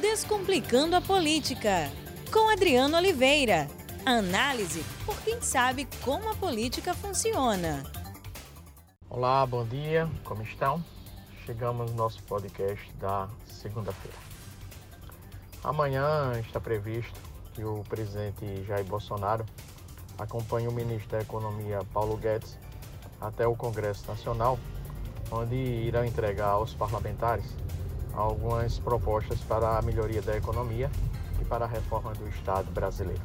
Descomplicando a Política, com Adriano Oliveira. Análise por quem sabe como a política funciona. Olá, bom dia, como estão? Chegamos no nosso podcast da segunda-feira. Amanhã está previsto que o presidente Jair Bolsonaro acompanhe o ministro da Economia Paulo Guedes até o Congresso Nacional, onde irão entregar aos parlamentares algumas propostas para a melhoria da economia e para a reforma do Estado brasileiro.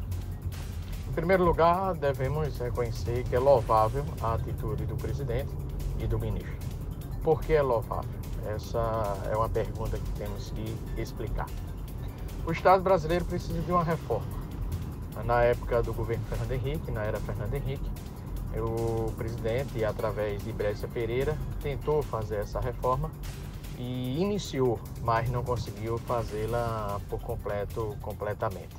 Em primeiro lugar, devemos reconhecer que é louvável a atitude do presidente e do ministro. Por que é louvável? Essa é uma pergunta que temos que explicar. O Estado brasileiro precisa de uma reforma. Na época do governo Fernando Henrique, na era Fernando Henrique, o presidente, através de Brécia Pereira, tentou fazer essa reforma iniciou, mas não conseguiu fazê-la por completo, completamente.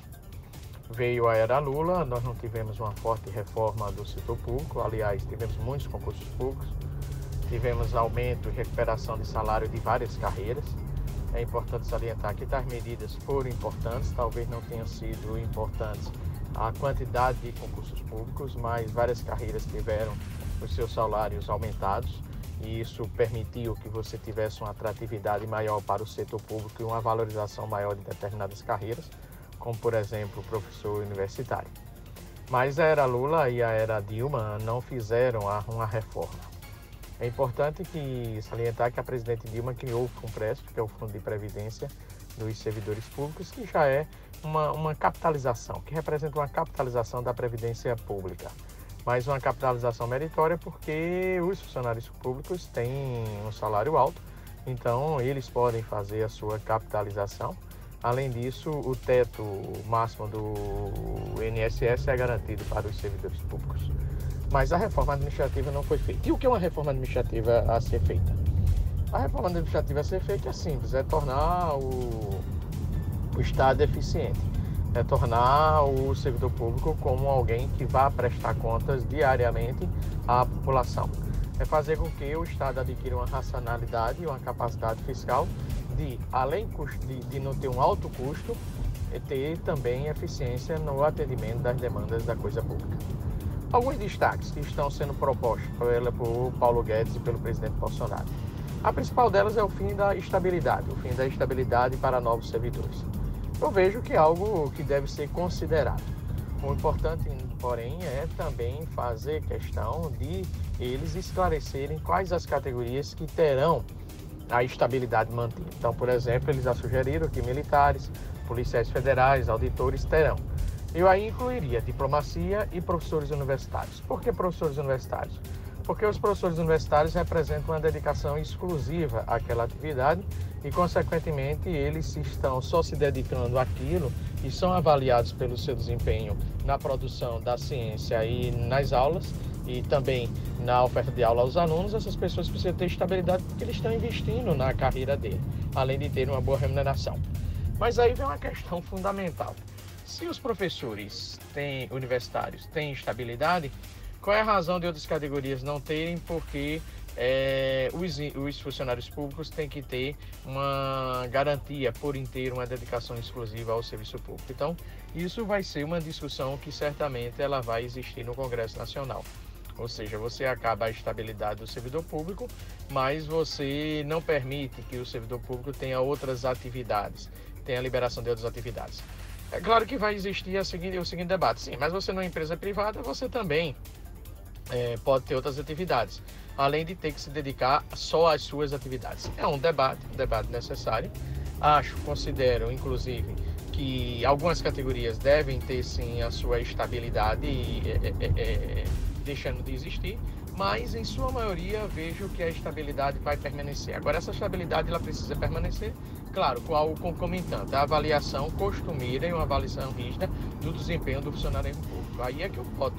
Veio a era Lula, nós não tivemos uma forte reforma do setor público, aliás, tivemos muitos concursos públicos, tivemos aumento e recuperação de salário de várias carreiras. É importante salientar que tais medidas foram importantes, talvez não tenham sido importantes a quantidade de concursos públicos, mas várias carreiras tiveram os seus salários aumentados e isso permitiu que você tivesse uma atratividade maior para o setor público e uma valorização maior de determinadas carreiras, como por exemplo o professor universitário. Mas a era Lula e a era Dilma não fizeram uma reforma. É importante que salientar que a presidente Dilma criou o FUNPRESP, que é o Fundo de Previdência dos Servidores Públicos, que já é uma, uma capitalização, que representa uma capitalização da Previdência Pública mas uma capitalização meritória porque os funcionários públicos têm um salário alto, então eles podem fazer a sua capitalização. Além disso, o teto máximo do INSS é garantido para os servidores públicos. Mas a reforma administrativa não foi feita. E o que é uma reforma administrativa a ser feita? A reforma administrativa a ser feita é simples, é tornar o, o Estado eficiente é tornar o servidor público como alguém que vá prestar contas diariamente à população. É fazer com que o Estado adquira uma racionalidade e uma capacidade fiscal de, além de, não ter um alto custo, é ter também eficiência no atendimento das demandas da coisa pública. Alguns destaques que estão sendo propostos por Paulo Guedes e pelo presidente Bolsonaro. A principal delas é o fim da estabilidade, o fim da estabilidade para novos servidores eu vejo que é algo que deve ser considerado. O importante, porém, é também fazer questão de eles esclarecerem quais as categorias que terão a estabilidade mantida. Então, por exemplo, eles já sugeriram que militares, policiais federais, auditores terão. Eu aí incluiria diplomacia e professores universitários. Por que professores universitários? Porque os professores universitários representam uma dedicação exclusiva àquela atividade e, consequentemente, eles estão só se dedicando àquilo e são avaliados pelo seu desempenho na produção da ciência e nas aulas e também na oferta de aula aos alunos, essas pessoas precisam ter estabilidade porque eles estão investindo na carreira dele, além de ter uma boa remuneração. Mas aí vem uma questão fundamental. Se os professores têm, universitários têm estabilidade, qual é a razão de outras categorias não terem? Porque é, os, os, funcionários públicos têm que ter uma garantia por inteiro, uma dedicação exclusiva ao serviço público. Então, isso vai ser uma discussão que certamente ela vai existir no Congresso Nacional. Ou seja, você acaba a estabilidade do servidor público, mas você não permite que o servidor público tenha outras atividades, tenha liberação de outras atividades. É claro que vai existir seguinte, o seguinte debate, sim, mas você numa empresa privada, você também é, pode ter outras atividades além de ter que se dedicar só às suas atividades. É um debate, um debate necessário. Acho, considero, inclusive, que algumas categorias devem ter sim a sua estabilidade é, é, é, deixando de existir, mas em sua maioria vejo que a estabilidade vai permanecer. Agora essa estabilidade ela precisa permanecer, claro, com algo concomitante, a avaliação costumeira e uma avaliação rígida do desempenho do funcionário público. Aí é que eu voto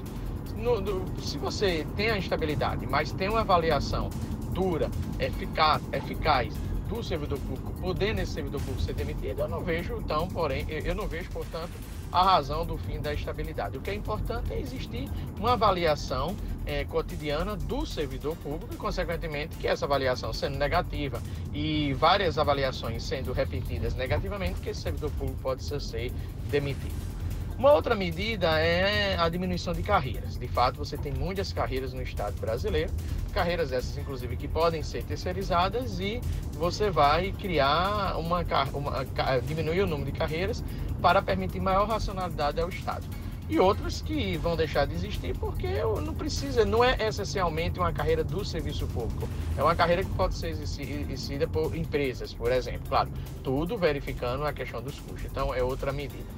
no, no, se você tem a instabilidade, mas tem uma avaliação dura, eficaz, eficaz do servidor público, podendo esse servidor público ser demitido, eu não vejo, então, porém, eu não vejo, portanto, a razão do fim da estabilidade. O que é importante é existir uma avaliação é, cotidiana do servidor público e, consequentemente, que essa avaliação sendo negativa e várias avaliações sendo repetidas negativamente, que esse servidor público pode ser demitido. Uma outra medida é a diminuição de carreiras. De fato, você tem muitas carreiras no Estado brasileiro, carreiras essas, inclusive, que podem ser terceirizadas e você vai criar uma, uma diminuir o número de carreiras para permitir maior racionalidade ao Estado. E outras que vão deixar de existir porque não precisa, não é essencialmente uma carreira do serviço público. É uma carreira que pode ser exercida por empresas, por exemplo. Claro, tudo verificando a questão dos custos. Então, é outra medida.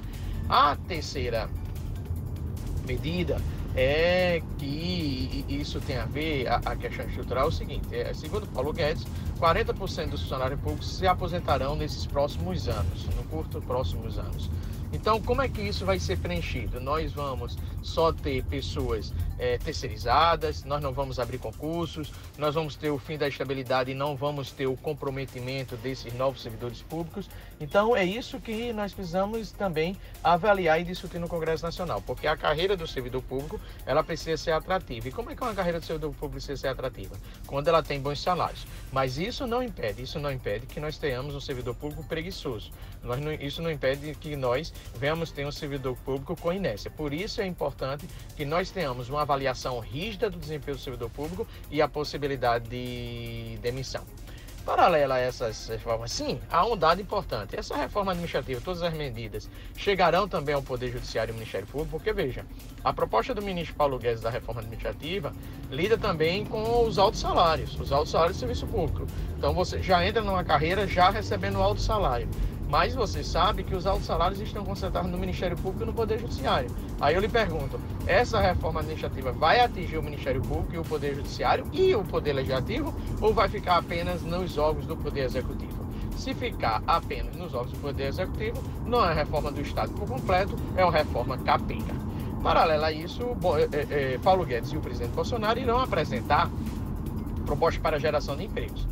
A terceira medida é que isso tem a ver, a, a questão estrutural é o seguinte, é, segundo Paulo Guedes, 40% dos funcionários públicos se aposentarão nesses próximos anos, no curto próximos anos. Então, como é que isso vai ser preenchido? Nós vamos só ter pessoas é, terceirizadas, nós não vamos abrir concursos, nós vamos ter o fim da estabilidade e não vamos ter o comprometimento desses novos servidores públicos. Então, é isso que nós precisamos também avaliar e discutir no Congresso Nacional, porque a carreira do servidor público ela precisa ser atrativa. E como é que uma carreira do servidor público precisa ser atrativa? Quando ela tem bons salários. Mas isso não impede, isso não impede que nós tenhamos um servidor público preguiçoso. Nós não, isso não impede que nós venhamos ter um servidor público com inércia. Por isso é importante que nós tenhamos uma avaliação rígida do desempenho do servidor público e a possibilidade de demissão. Paralela a essas reformas, sim, há um dado importante. Essa reforma administrativa, todas as medidas, chegarão também ao Poder Judiciário e ao Ministério Público, porque, veja, a proposta do ministro Paulo Guedes da reforma administrativa lida também com os altos salários, os altos salários do serviço público. Então, você já entra numa carreira já recebendo alto salário. Mas você sabe que os altos salários estão concentrados no Ministério Público e no Poder Judiciário. Aí eu lhe pergunto: essa reforma administrativa vai atingir o Ministério Público e o Poder Judiciário e o Poder Legislativo ou vai ficar apenas nos órgãos do Poder Executivo? Se ficar apenas nos órgãos do Poder Executivo, não é reforma do Estado por completo, é uma reforma capenga. Paralela a isso, é, é, Paulo Guedes e o presidente Bolsonaro irão apresentar propostas para geração de empregos.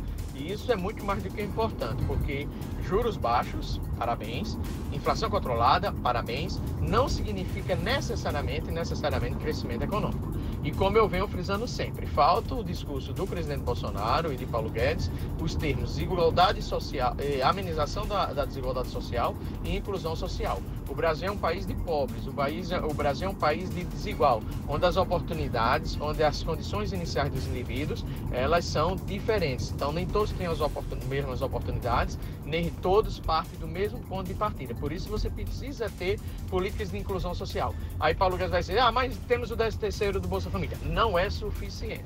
E isso é muito mais do que importante, porque juros baixos, parabéns, inflação controlada, parabéns, não significa necessariamente, necessariamente crescimento econômico. E como eu venho frisando sempre, falta o discurso do presidente Bolsonaro e de Paulo Guedes, os termos desigualdade social, eh, amenização da, da, desigualdade social e inclusão social. O Brasil é um país de pobres, o, país, é, o Brasil é um país de desigual, onde as oportunidades, onde as condições iniciais dos indivíduos, elas são diferentes. Então nem todos têm as oportun, mesmas oportunidades, nem todos partem do mesmo ponto de partida. Por isso você precisa ter políticas de inclusão social. Aí Paulo Guedes vai dizer, ah, mas temos o 13 terceiro do Bolsa Família. Não é suficiente.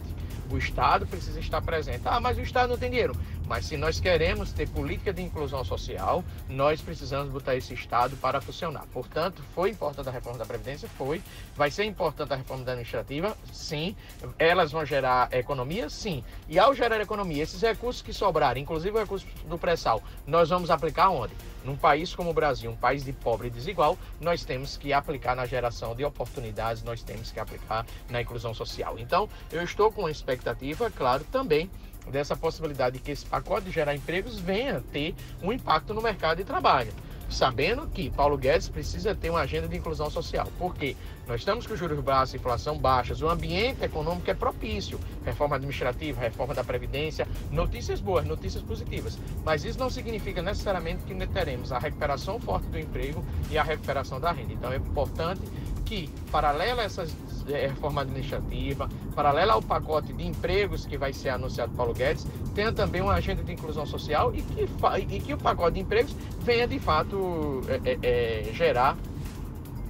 O Estado precisa estar presente. Ah, mas o Estado não tem dinheiro. Mas se nós queremos ter política de inclusão social, nós precisamos botar esse Estado para funcionar. Portanto, foi importante a reforma da Previdência? Foi. Vai ser importante a reforma da administrativa? Sim. Elas vão gerar economia? Sim. E ao gerar economia, esses recursos que sobrarem, inclusive o recurso do pré-sal, nós vamos aplicar onde? Num país como o Brasil, um país de pobre e desigual, nós temos que aplicar na geração de oportunidades, nós temos que aplicar na inclusão social. Então, eu estou com expectativa, claro, também dessa possibilidade de que esse pacote de gerar empregos venha ter um impacto no mercado de trabalho. Sabendo que Paulo Guedes precisa ter uma agenda de inclusão social. Por quê? Nós estamos com juros baixos, inflação baixas, o ambiente econômico é propício. Reforma administrativa, reforma da Previdência, notícias boas, notícias positivas. Mas isso não significa necessariamente que teremos a recuperação forte do emprego e a recuperação da renda. Então é importante que, paralela a essas é, reforma administrativa, paralela ao pacote de empregos que vai ser anunciado Paulo Guedes, tenha também uma agenda de inclusão social e que, e que o pacote de empregos venha de fato é, é, é, gerar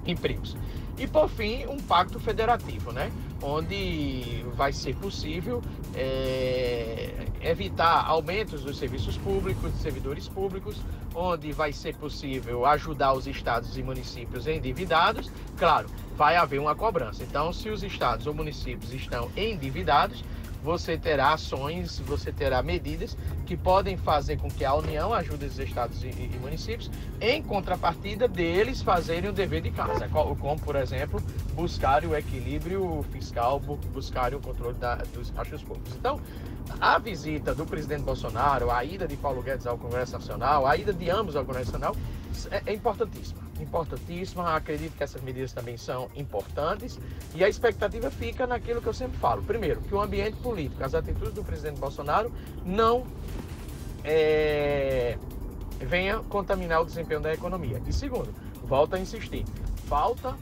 empregos. E por fim, um pacto federativo, né? onde vai ser possível é, evitar aumentos dos serviços públicos, de servidores públicos, onde vai ser possível ajudar os estados e municípios endividados. Claro, vai haver uma cobrança. Então, se os estados ou municípios estão endividados, você terá ações, você terá medidas que podem fazer com que a União ajude os estados e, e municípios, em contrapartida deles fazerem o dever de casa, como, por exemplo, buscar o equilíbrio fiscal, buscar o controle da, dos baixos públicos. Então, a visita do presidente Bolsonaro, a ida de Paulo Guedes ao Congresso Nacional, a ida de ambos ao Congresso Nacional é, é importantíssima importantíssima. Acredito que essas medidas também são importantes e a expectativa fica naquilo que eu sempre falo. Primeiro, que o ambiente político, as atitudes do presidente Bolsonaro não é, venha contaminar o desempenho da economia. E segundo, volto a insistir, falta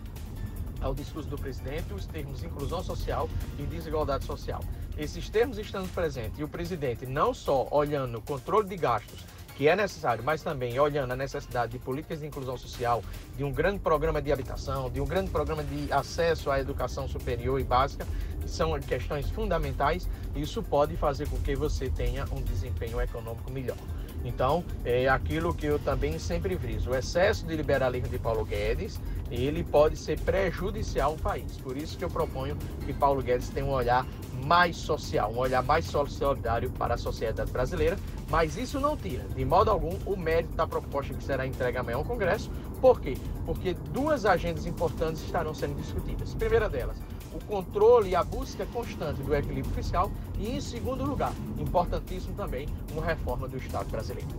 ao discurso do presidente os termos inclusão social e desigualdade social. Esses termos estando presentes e o presidente não só olhando o controle de gastos que é necessário, mas também olhando a necessidade de políticas de inclusão social, de um grande programa de habitação, de um grande programa de acesso à educação superior e básica, que são questões fundamentais, isso pode fazer com que você tenha um desempenho econômico melhor. Então, é aquilo que eu também sempre friso, o excesso de liberalismo de Paulo Guedes, ele pode ser prejudicial ao país. Por isso que eu proponho que Paulo Guedes tenha um olhar mais social, um olhar mais solidário para a sociedade brasileira, mas isso não tira, de modo algum, o mérito da proposta que será entregue amanhã ao Congresso. Por quê? Porque duas agendas importantes estarão sendo discutidas. Primeira delas, o controle e a busca constante do equilíbrio fiscal e, em segundo lugar, importantíssimo também, uma reforma do Estado brasileiro.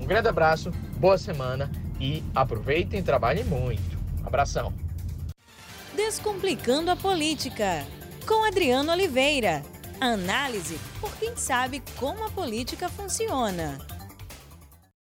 Um grande abraço, boa semana e aproveitem e trabalhem muito. Abração. Descomplicando a política com Adriano Oliveira. Análise por quem sabe como a política funciona.